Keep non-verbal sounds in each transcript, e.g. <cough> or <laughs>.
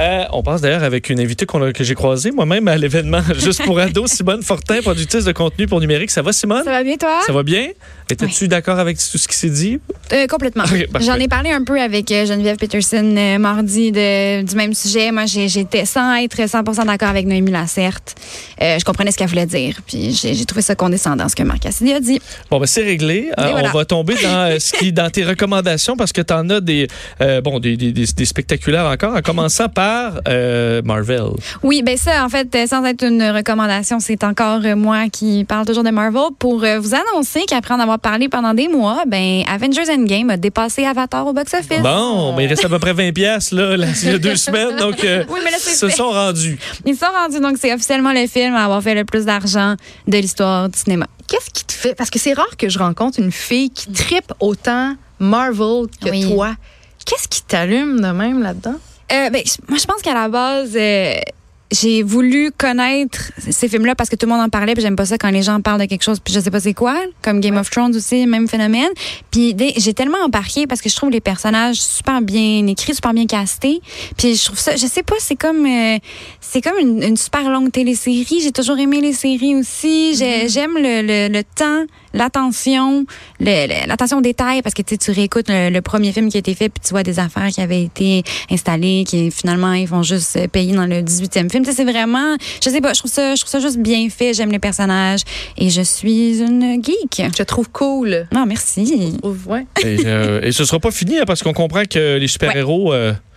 Euh, on passe d'ailleurs avec une invitée a- que j'ai croisée moi-même à l'événement <laughs> Juste pour ados, Simone Fortin, productrice de contenu pour numérique. Ça va, Simone? Ça va bien, toi? Ça va bien? Étais-tu d'accord avec tout ce qui s'est dit? Euh, complètement. J'en ai parlé un peu avec euh, Geneviève Peterson euh, mardi de, du même sujet. Moi, j'étais sans être 100% d'accord avec Noémie Lacerte. Je comprenais ce qu'elle voulait dire. Puis j'ai trouvé ça condescendant, ce que Marc Cassidy a dit. Bon, ben c'est réglé. Voilà. On va tomber dans, ce qui, dans tes recommandations parce que tu en as des, bon, des, des, des- des spectaculaires encore, en commençant par euh, Marvel. Oui, ben ça, en fait, euh, sans être une recommandation, c'est encore euh, moi qui parle toujours de Marvel pour vous annoncer qu'après en avoir parlé pendant des mois, ben Avengers Endgame a dépassé Avatar au box-office. Bon, mais il reste à peu près 20 pièces là, là, il y a deux <laughs> semaines, donc euh, Oui, mais là, c'est se fait. sont rendus. Ils sont rendus, donc c'est officiellement le film à avoir fait le plus d'argent de l'histoire du cinéma. Qu'est-ce qui te fait? Parce que c'est rare que je rencontre une fille qui tripe autant Marvel que Oui. toi. Qu'est-ce qui t'allume de même là-dedans? Euh, ben, moi, je pense qu'à la base, euh, j'ai voulu connaître ces films-là parce que tout le monde en parlait, puis j'aime pas ça quand les gens parlent de quelque chose, puis je sais pas c'est quoi, comme Game of Thrones aussi, même phénomène. Puis j'ai tellement embarqué parce que je trouve les personnages super bien écrits, super bien castés. Puis je trouve ça, je sais pas, c'est comme euh, c'est comme une, une super longue télésérie. J'ai toujours aimé les séries aussi. J'ai- J'aime le, le, le temps, l'attention, l'attention aux détails parce que tu sais, tu réécoutes le, le premier film qui a été fait puis tu vois des affaires qui avaient été installées qui finalement ils vont juste euh, payer dans le 18e film. Tu sais, c'est vraiment je sais pas, je trouve ça je trouve ça juste bien fait, j'aime les personnages et je suis une geek. Je trouve cool. Non, merci. Trouve- Ouais. Et, euh, et ce sera pas fini hein, parce qu'on comprend que les super-héros, euh, Et continue.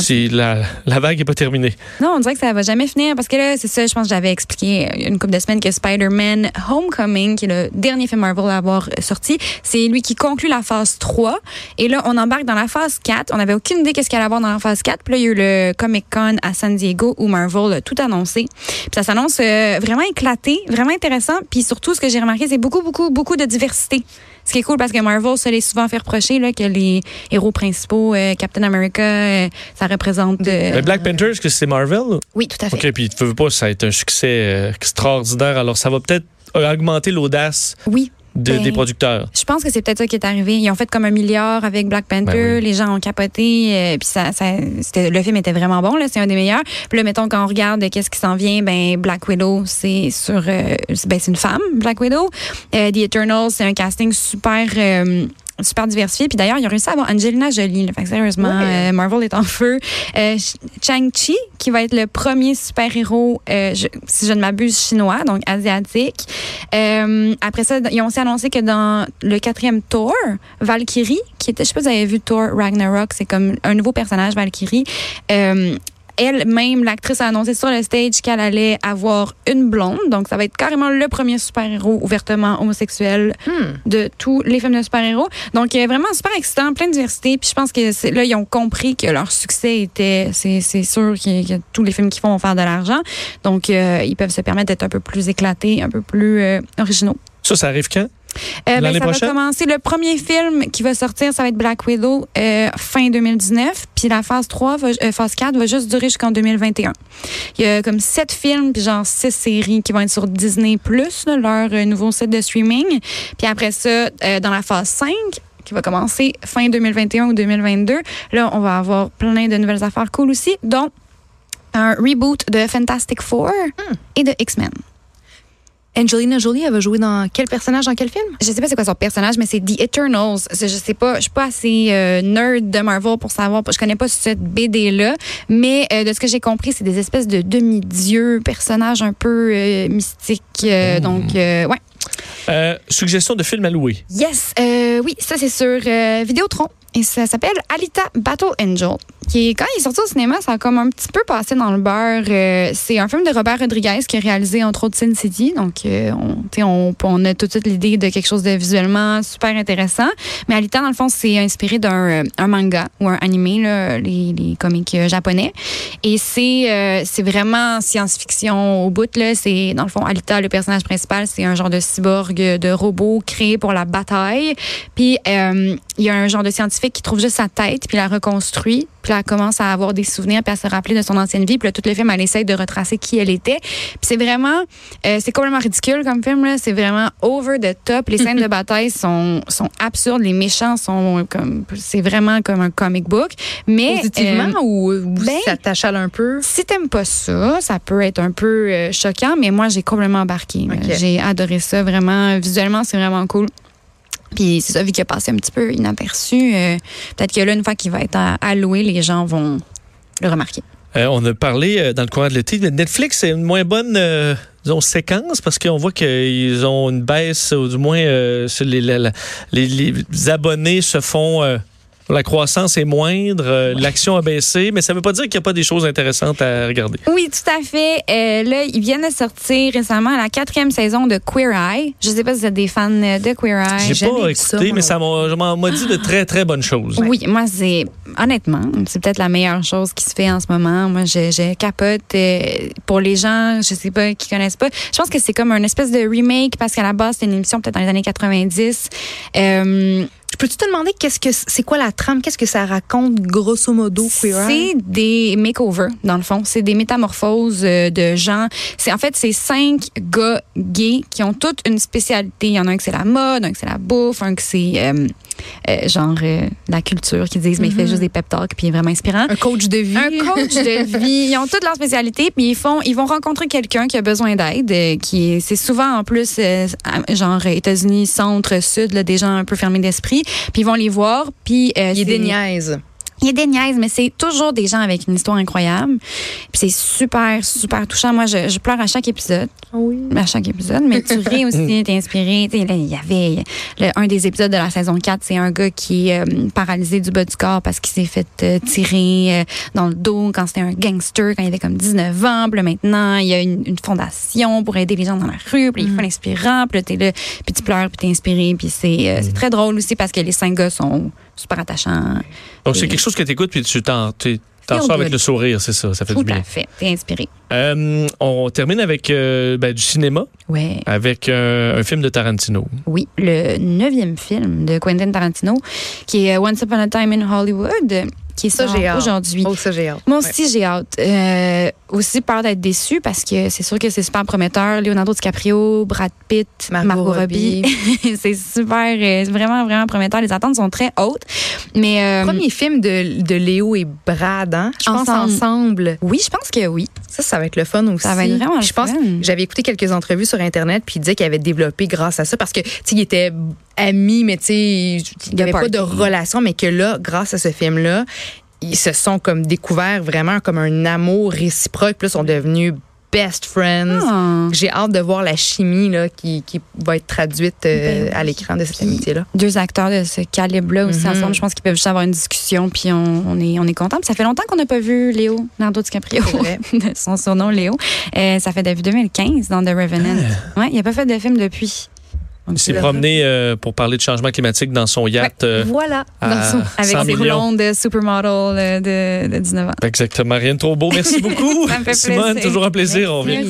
C'est la, la vague est pas terminée. Non, on dirait que ça va jamais finir parce que là, c'est ça, je pense que j'avais expliqué euh, une couple de semaines que Spider-Man Homecoming, qui est le dernier film Marvel à avoir sorti, c'est lui qui conclut la phase 3. Et là, on embarque dans la phase 4. On n'avait aucune idée qu'est-ce qu'il allait avoir dans la phase 4. Puis là, il y a eu le Comic-Con à San Diego où Marvel a tout annoncé. Puis ça s'annonce euh, vraiment éclaté, vraiment intéressant. Puis surtout, ce que j'ai remarqué, c'est beaucoup, beaucoup, beaucoup de diversité. Ce qui est cool parce que Marvel se l'est souvent fait reprocher là, que les héros principaux, euh, Captain America, euh, ça représente... euh, Mais Black Panther, est-ce que c'est Marvel? oui, tout à fait. OK, puis tu veux pas, ça va être un succès extraordinaire. Alors, ça va peut-être augmenter l'audace Oui. De- Ben, des producteurs. Je pense que c'est peut-être ça qui est arrivé. Ils ont fait comme un milliard avec Black Panther. Ben oui. Les gens ont capoté. euh, puis ça, ça, c'était, le film était vraiment bon. C'est un des meilleurs. Puis là, mettons quand on regarde qu'est-ce qui s'en vient, ben Black Widow, c'est sur, euh, ben c'est une femme, Black Widow. Euh, The Eternals, c'est un casting super. Super diversifié. Puis d'ailleurs, ils ont réussi à avoir Angelina Jolie. Là. Fait que sérieusement, euh, Marvel est en feu. Euh, Ch- Chang-Chi, qui va être le premier super-héros, euh, si je ne m'abuse, chinois, donc asiatique. Euh, après ça, ils ont aussi annoncé que dans le quatrième Thor, Valkyrie, qui était, je sais pas si vous avez vu Thor Ragnarok, c'est comme un nouveau personnage, Valkyrie. Elle-même, l'actrice a annoncé sur le stage qu'elle allait avoir une blonde. Donc, ça va être carrément le premier super-héros ouvertement homosexuel Hmm. de tous les films de super-héros. Donc, vraiment super excitant, plein de diversité. Puis je pense que c'est- là, ils ont compris que leur succès était, c'est c'est sûr que, que tous les films qu'ils font vont faire de l'argent. Donc, euh, ils peuvent se permettre d'être un peu plus éclatés, un peu plus euh, originaux. Ça, ça arrive quand? Euh, ben, ça prochaine? va commencer. Le premier film qui va sortir, ça va être Black Widow euh, fin 2019. Puis la phase 3, va, euh, phase 4 va juste durer jusqu'en 2021. Il y a comme sept films, puis genre six séries qui vont être sur Disney+, là, leur euh, nouveau site de streaming. Puis après ça, euh, dans la phase 5, qui va commencer fin 2021 ou 2022, là, on va avoir plein de nouvelles affaires cool aussi, dont un reboot de Fantastic Four et de X-Men. Angelina Jolie, elle va jouer dans quel personnage, dans quel film? je sais pas c'est quoi son personnage, mais c'est The Eternals. C'est- Je sais pas, je suis pas assez euh, nerd de Marvel pour savoir, je connais pas cette BD là, mais euh, de ce que j'ai compris, c'est des espèces de demi-dieux, personnages un peu euh, mystiques. euh, Donc, euh, ouais. Euh, suggestion de film à louer. Yes, euh, oui, ça c'est sur euh, Vidéotron. Et ça s'appelle Alita Battle Angel. Quand il est sorti au cinéma, ça a comme un petit peu passé dans le beurre. Euh, c'est un film de Robert Rodriguez qui a réalisé entre autres Sin City. Donc, euh, on, on, on a tout de suite l'idée de quelque chose de visuellement super intéressant. Mais Alita, dans le fond, c'est inspiré d'un euh, un manga ou un animé, là, les, les comics euh, japonais. Et c'est euh, c'est vraiment science-fiction au bout. Là. C'est, dans le fond, Alita, le personnage principal, c'est un genre de cyborg de robot créé pour la bataille. Puis, euh, il y a un genre de scientifique qui trouve juste sa tête, puis la reconstruit. Puis là, elle commence à avoir des souvenirs, puis à se rappeler de son ancienne vie. Puis là, tout le film, elle essaye de retracer qui elle était. Puis c'est vraiment, euh, c'est complètement ridicule comme film. là. C'est vraiment over the top. Les scènes <laughs> de bataille sont, sont absurdes. Les méchants sont comme, c'est vraiment comme un comic book. Mais Positivement euh, ou, ou ben, ça t'achale un peu? si t'aimes pas ça, ça peut être un peu euh, choquant, mais moi, j'ai complètement embarqué. J'ai adoré ça, vraiment. Visuellement, c'est vraiment cool. Puis c'est ça, vu qu'il a passé un petit peu inaperçu, euh, peut-être que là, une fois qu'il va être alloué, les gens vont le remarquer. Euh, on a parlé euh, dans le courant de l'été. de Netflix, c'est une moins bonne séquence parce qu'on voit qu'ils ont une baisse, ou du moins, les abonnés se font. La croissance est moindre, euh, l'action a baissé, mais ça ne veut pas dire qu'il n'y a pas des choses intéressantes à regarder. Oui, tout à fait. Euh, là, ils viennent de sortir récemment la quatrième saison de Queer Eye. Je sais pas si vous êtes des fans de Queer Eye. J'ai pas ça, écouté, mais ça m'a- dit de très, très bonnes choses. Oui, moi, c'est honnêtement, c'est peut-être la meilleure chose qui se fait en ce moment. Moi, je, je capote. euh, pour les gens, je sais pas, qui connaissent pas, je pense que c'est comme un espèce de remake parce qu'à la base, c'était une émission peut-être dans les années 90. Peux-tu te demander qu'est-ce que c'est quoi la trame? Qu'est-ce que ça raconte grosso modo, Queer Eye? c'est des makeovers, dans le fond. C'est des métamorphoses euh, de gens. C'est En fait, c'est cinq gars gays qui ont toutes une spécialité. Il y en a un que c'est la mode, un que c'est la bouffe, un que c'est euh, euh, genre euh, la culture, qui disent, mais il fait juste des pep talks, puis il est vraiment inspirant. Un coach de vie. un coach de vie. Ils ont toutes leurs spécialités, puis ils font, ils vont rencontrer quelqu'un qui a besoin d'aide, euh, qui est, c'est souvent en plus genre États-Unis centre sud, là, des gens un peu fermés d'esprit, puis ils vont les voir, puis euh, Il est c'est- des niaises. Il y a des niaises, mais c'est toujours des gens avec une histoire incroyable. Puis c'est super, super touchant. Moi, je, je pleure à chaque épisode. Oui. À chaque épisode. Mais tu ris aussi, <laughs> t'es inspiré. Tu sais, là, il y avait le- un des épisodes de la saison 4, c'est un gars qui est euh, paralysé du bas du corps parce qu'il s'est fait euh, tirer euh, dans le dos quand c'était un gangster, quand il avait comme 19 ans. Puis là, maintenant, il y a une, une fondation pour aider les gens dans la rue. Puis il fait l'inspirant. Puis là, t'es là, puis tu pleures, puis t'es inspiré. Puis c'est euh, c'est très drôle aussi parce que les cinq gars sont super attachants. Donc, c'est quelque chose que tu écoutes puis tu t'en sors avec le sourire, c'est ça, ça fait Tout du bien. à fait. T'es inspiré. Euh, on termine avec euh, ben, du cinéma, Ouais. avec euh, un film de Tarantino. Oui, le neuvième film de Quentin Tarantino, qui est Once Upon a Time in Hollywood, qui sort aujourd'hui. Oh, ça, j'ai hâte. Moi Ouais. aussi, j'ai hâte. Euh, aussi peur d'être déçue parce que c'est sûr que c'est super prometteur. Leonardo DiCaprio, Brad Pitt, Margot Margot, Robbie. <laughs> c'est super, euh, vraiment, vraiment prometteur. Les attentes sont très hautes. Mais euh, Premier film de, de Léo et Brad, hein? Je pense Ensemble. ensemble. oui, je pense que oui. Ça, ça va être le fun aussi. Ça va être vraiment le Je pense j'avais écouté quelques entrevues sur Internet, puis il disait qu'il avait développé grâce à ça, parce que, tu sais, il était ami, mais tu sais, il n'y avait pas de relation, mais que là, grâce à ce film-là, ils se sont comme découverts vraiment comme un amour réciproque, là, sont devenus best friends. Ah. J'ai hâte de voir la chimie là, qui, qui va être traduite euh, Ben à l'écran de cette amitié-là. deux acteurs de ce calibre-là aussi Mhm. ensemble. Je pense qu'ils peuvent juste avoir une discussion, puis on, on est, on est content. Puis ça fait longtemps qu'on n'a pas vu Léo, Leonardo DiCaprio, <laughs> son surnom Léo. Euh, ça fait depuis 2015 dans The Revenant. Ouais, il n'a pas fait de film depuis. Il s'est promené euh, pour parler de changement climatique dans son yacht. euh, voilà. Dans son- Avec 100 ses millions. blondes de supermodel euh, de, de 19 ans. Exactement. Rien de trop beau. Merci <laughs> beaucoup. Ça me fait Simone, plaisir. toujours un plaisir. On revient. Merci.